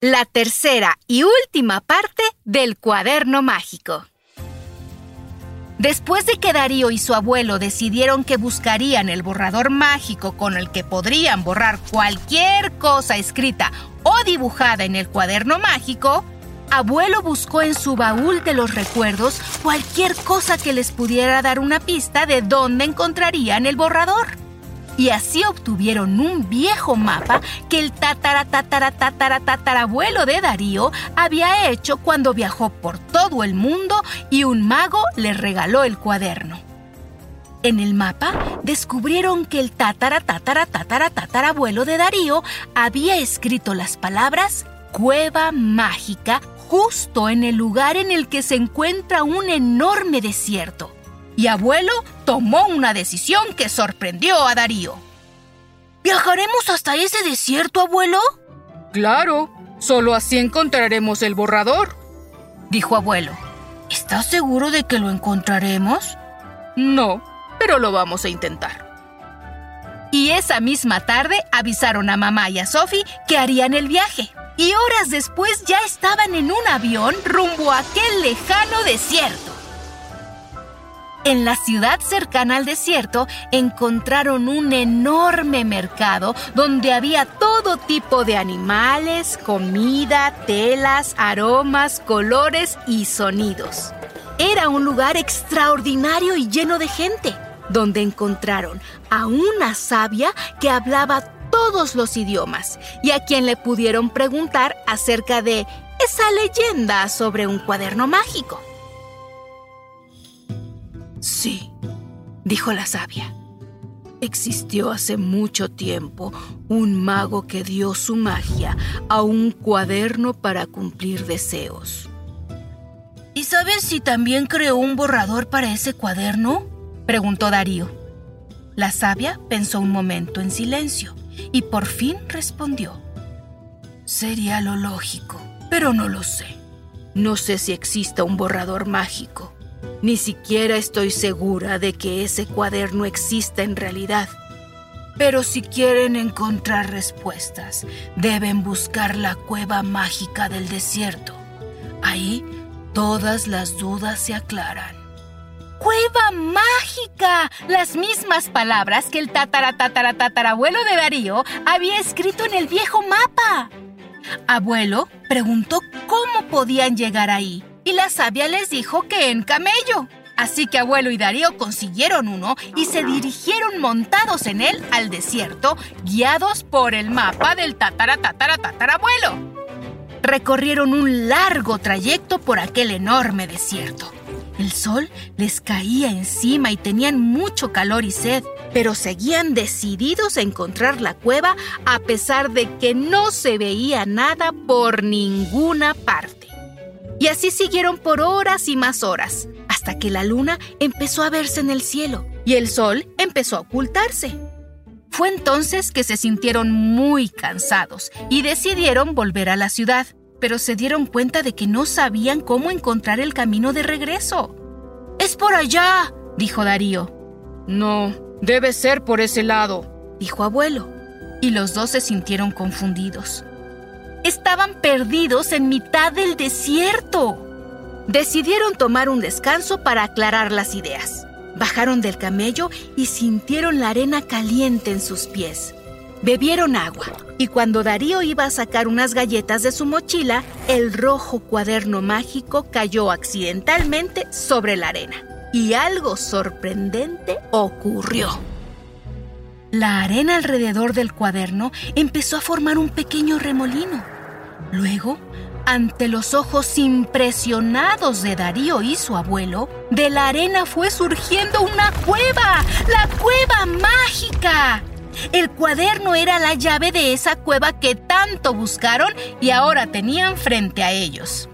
la tercera y última parte del cuaderno mágico. Después de que Darío y su abuelo decidieron que buscarían el borrador mágico con el que podrían borrar cualquier cosa escrita o dibujada en el cuaderno mágico, abuelo buscó en su baúl de los recuerdos cualquier cosa que les pudiera dar una pista de dónde encontrarían el borrador y así obtuvieron un viejo mapa que el tatara tatara tatara tatarabuelo de Darío había hecho cuando viajó por todo el mundo y un mago le regaló el cuaderno. En el mapa descubrieron que el tatara tatara tatara tatarabuelo de Darío había escrito las palabras cueva mágica justo en el lugar en el que se encuentra un enorme desierto y abuelo tomó una decisión que sorprendió a Darío. ¿Viajaremos hasta ese desierto, abuelo? Claro, solo así encontraremos el borrador, dijo abuelo. ¿Estás seguro de que lo encontraremos? No, pero lo vamos a intentar. Y esa misma tarde avisaron a mamá y a Sophie que harían el viaje. Y horas después ya estaban en un avión rumbo a aquel lejano desierto. En la ciudad cercana al desierto encontraron un enorme mercado donde había todo tipo de animales, comida, telas, aromas, colores y sonidos. Era un lugar extraordinario y lleno de gente, donde encontraron a una sabia que hablaba todos los idiomas y a quien le pudieron preguntar acerca de esa leyenda sobre un cuaderno mágico. Sí, dijo la sabia. Existió hace mucho tiempo un mago que dio su magia a un cuaderno para cumplir deseos. ¿Y sabes si también creó un borrador para ese cuaderno? preguntó Darío. La sabia pensó un momento en silencio y por fin respondió. Sería lo lógico, pero no lo sé. No sé si exista un borrador mágico ni siquiera estoy segura de que ese cuaderno exista en realidad. Pero si quieren encontrar respuestas, deben buscar la cueva mágica del desierto. Ahí todas las dudas se aclaran. ¡Cueva mágica! Las mismas palabras que el tatara tatara tatarabuelo de Darío había escrito en el viejo mapa. Abuelo preguntó cómo podían llegar ahí y la sabia les dijo que en camello. Así que abuelo y Darío consiguieron uno y se dirigieron montados en él al desierto, guiados por el mapa del tatara tatara tatarabuelo. Recorrieron un largo trayecto por aquel enorme desierto. El sol les caía encima y tenían mucho calor y sed, pero seguían decididos a encontrar la cueva a pesar de que no se veía nada por ninguna parte. Y así siguieron por horas y más horas, hasta que la luna empezó a verse en el cielo y el sol empezó a ocultarse. Fue entonces que se sintieron muy cansados y decidieron volver a la ciudad, pero se dieron cuenta de que no sabían cómo encontrar el camino de regreso. Es por allá, dijo Darío. No, debe ser por ese lado, dijo abuelo. y los dos se sintieron confundidos. Estaban perdidos en mitad del desierto. Decidieron tomar un descanso para aclarar las ideas. Bajaron del camello y sintieron la arena caliente en sus pies. Bebieron agua y cuando Darío iba a sacar unas galletas de su mochila, el rojo cuaderno mágico cayó accidentalmente sobre la arena y algo sorprendente ocurrió. La arena alrededor del cuaderno empezó a formar un pequeño remolino. Luego, ante los ojos impresionados de Darío y su abuelo, de la arena fue surgiendo una cueva, la cueva mágica. El cuaderno era la llave de esa cueva que tanto buscaron y ahora tenían frente a ellos.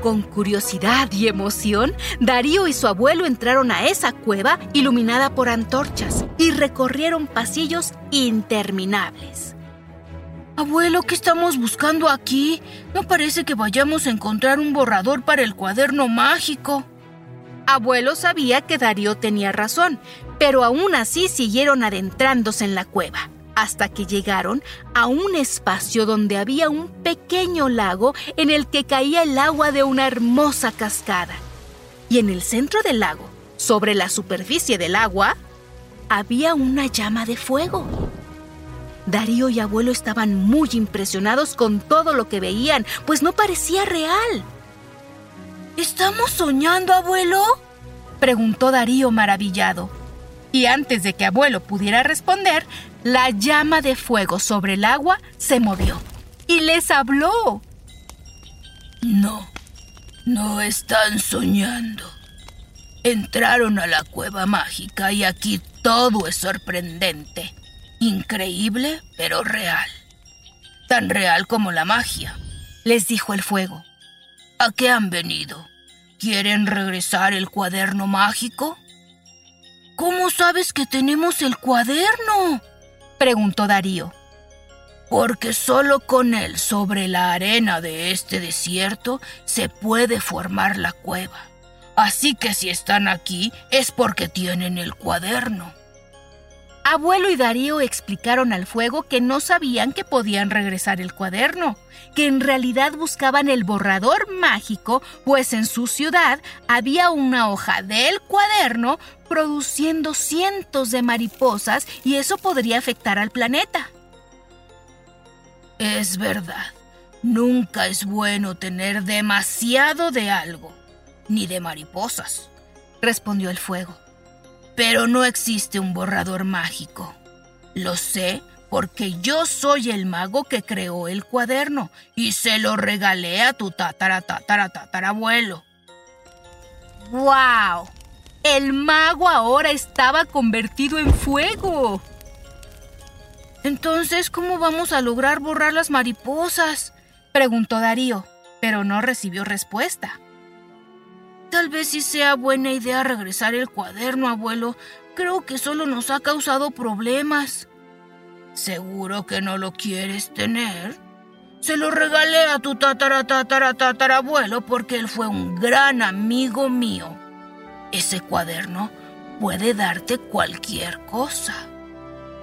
Con curiosidad y emoción, Darío y su abuelo entraron a esa cueva iluminada por antorchas y recorrieron pasillos interminables. Abuelo, ¿qué estamos buscando aquí? No parece que vayamos a encontrar un borrador para el cuaderno mágico. Abuelo sabía que Darío tenía razón, pero aún así siguieron adentrándose en la cueva, hasta que llegaron a un espacio donde había un pequeño lago en el que caía el agua de una hermosa cascada. Y en el centro del lago, sobre la superficie del agua, había una llama de fuego. Darío y abuelo estaban muy impresionados con todo lo que veían, pues no parecía real. ¿Estamos soñando, abuelo? preguntó Darío maravillado. Y antes de que abuelo pudiera responder, la llama de fuego sobre el agua se movió y les habló. No, no están soñando. Entraron a la cueva mágica y aquí todo es sorprendente. Increíble, pero real. Tan real como la magia, les dijo el fuego. ¿A qué han venido? ¿Quieren regresar el cuaderno mágico? ¿Cómo sabes que tenemos el cuaderno? preguntó Darío. Porque solo con él sobre la arena de este desierto se puede formar la cueva. Así que si están aquí es porque tienen el cuaderno. Abuelo y Darío explicaron al fuego que no sabían que podían regresar el cuaderno, que en realidad buscaban el borrador mágico, pues en su ciudad había una hoja del cuaderno produciendo cientos de mariposas y eso podría afectar al planeta. Es verdad, nunca es bueno tener demasiado de algo, ni de mariposas, respondió el fuego. Pero no existe un borrador mágico. Lo sé porque yo soy el mago que creó el cuaderno y se lo regalé a tu tatara tatara tatarabuelo. ¡Wow! El mago ahora estaba convertido en fuego. Entonces, ¿cómo vamos a lograr borrar las mariposas? preguntó Darío, pero no recibió respuesta. Tal vez sí sea buena idea regresar el cuaderno, abuelo. Creo que solo nos ha causado problemas. ¿Seguro que no lo quieres tener? Se lo regalé a tu tatara tatara tatarabuelo porque él fue un gran amigo mío. Ese cuaderno puede darte cualquier cosa.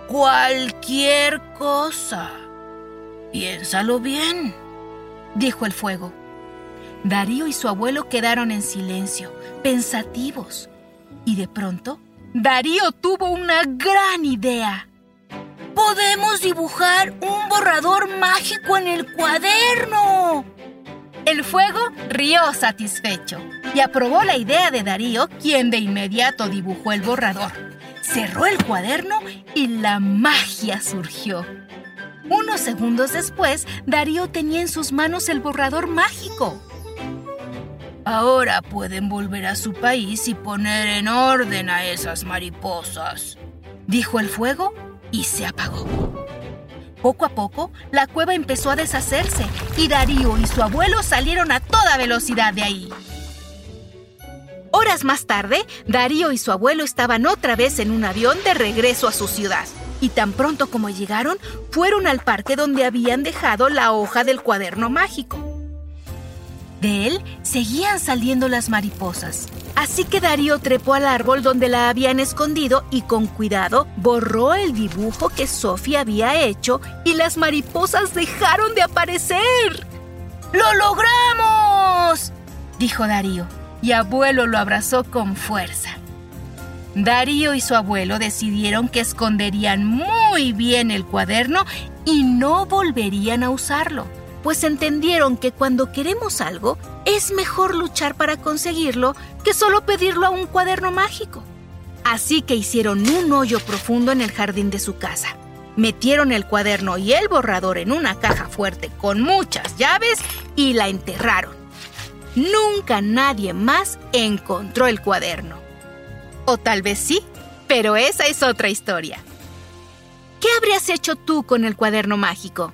Cualquier cosa. Piénsalo bien, dijo el fuego. Darío y su abuelo quedaron en silencio, pensativos. Y de pronto, Darío tuvo una gran idea. ¡Podemos dibujar un borrador mágico en el cuaderno! El fuego rió satisfecho y aprobó la idea de Darío, quien de inmediato dibujó el borrador. Cerró el cuaderno y la magia surgió. Unos segundos después, Darío tenía en sus manos el borrador mágico. Ahora pueden volver a su país y poner en orden a esas mariposas, dijo el fuego y se apagó. Poco a poco, la cueva empezó a deshacerse y Darío y su abuelo salieron a toda velocidad de ahí. Horas más tarde, Darío y su abuelo estaban otra vez en un avión de regreso a su ciudad. Y tan pronto como llegaron, fueron al parque donde habían dejado la hoja del cuaderno mágico. De él seguían saliendo las mariposas, Así que Darío trepó al árbol donde la habían escondido y con cuidado borró el dibujo que Sofía había hecho y las mariposas dejaron de aparecer. ¡Lo logramos! dijo Darío, y abuelo lo abrazó con fuerza. Darío y su abuelo decidieron que esconderían muy bien el cuaderno y no volverían a usarlo, pues entendieron que cuando queremos algo es mejor luchar para conseguirlo que solo pedirlo a un cuaderno mágico. Así que hicieron un hoyo profundo en el jardín de su casa. Metieron el cuaderno y el borrador en una caja fuerte con muchas llaves y la enterraron. Nunca nadie más encontró el cuaderno. O tal vez sí, pero esa es otra historia. ¿Qué habrías hecho tú con el cuaderno mágico?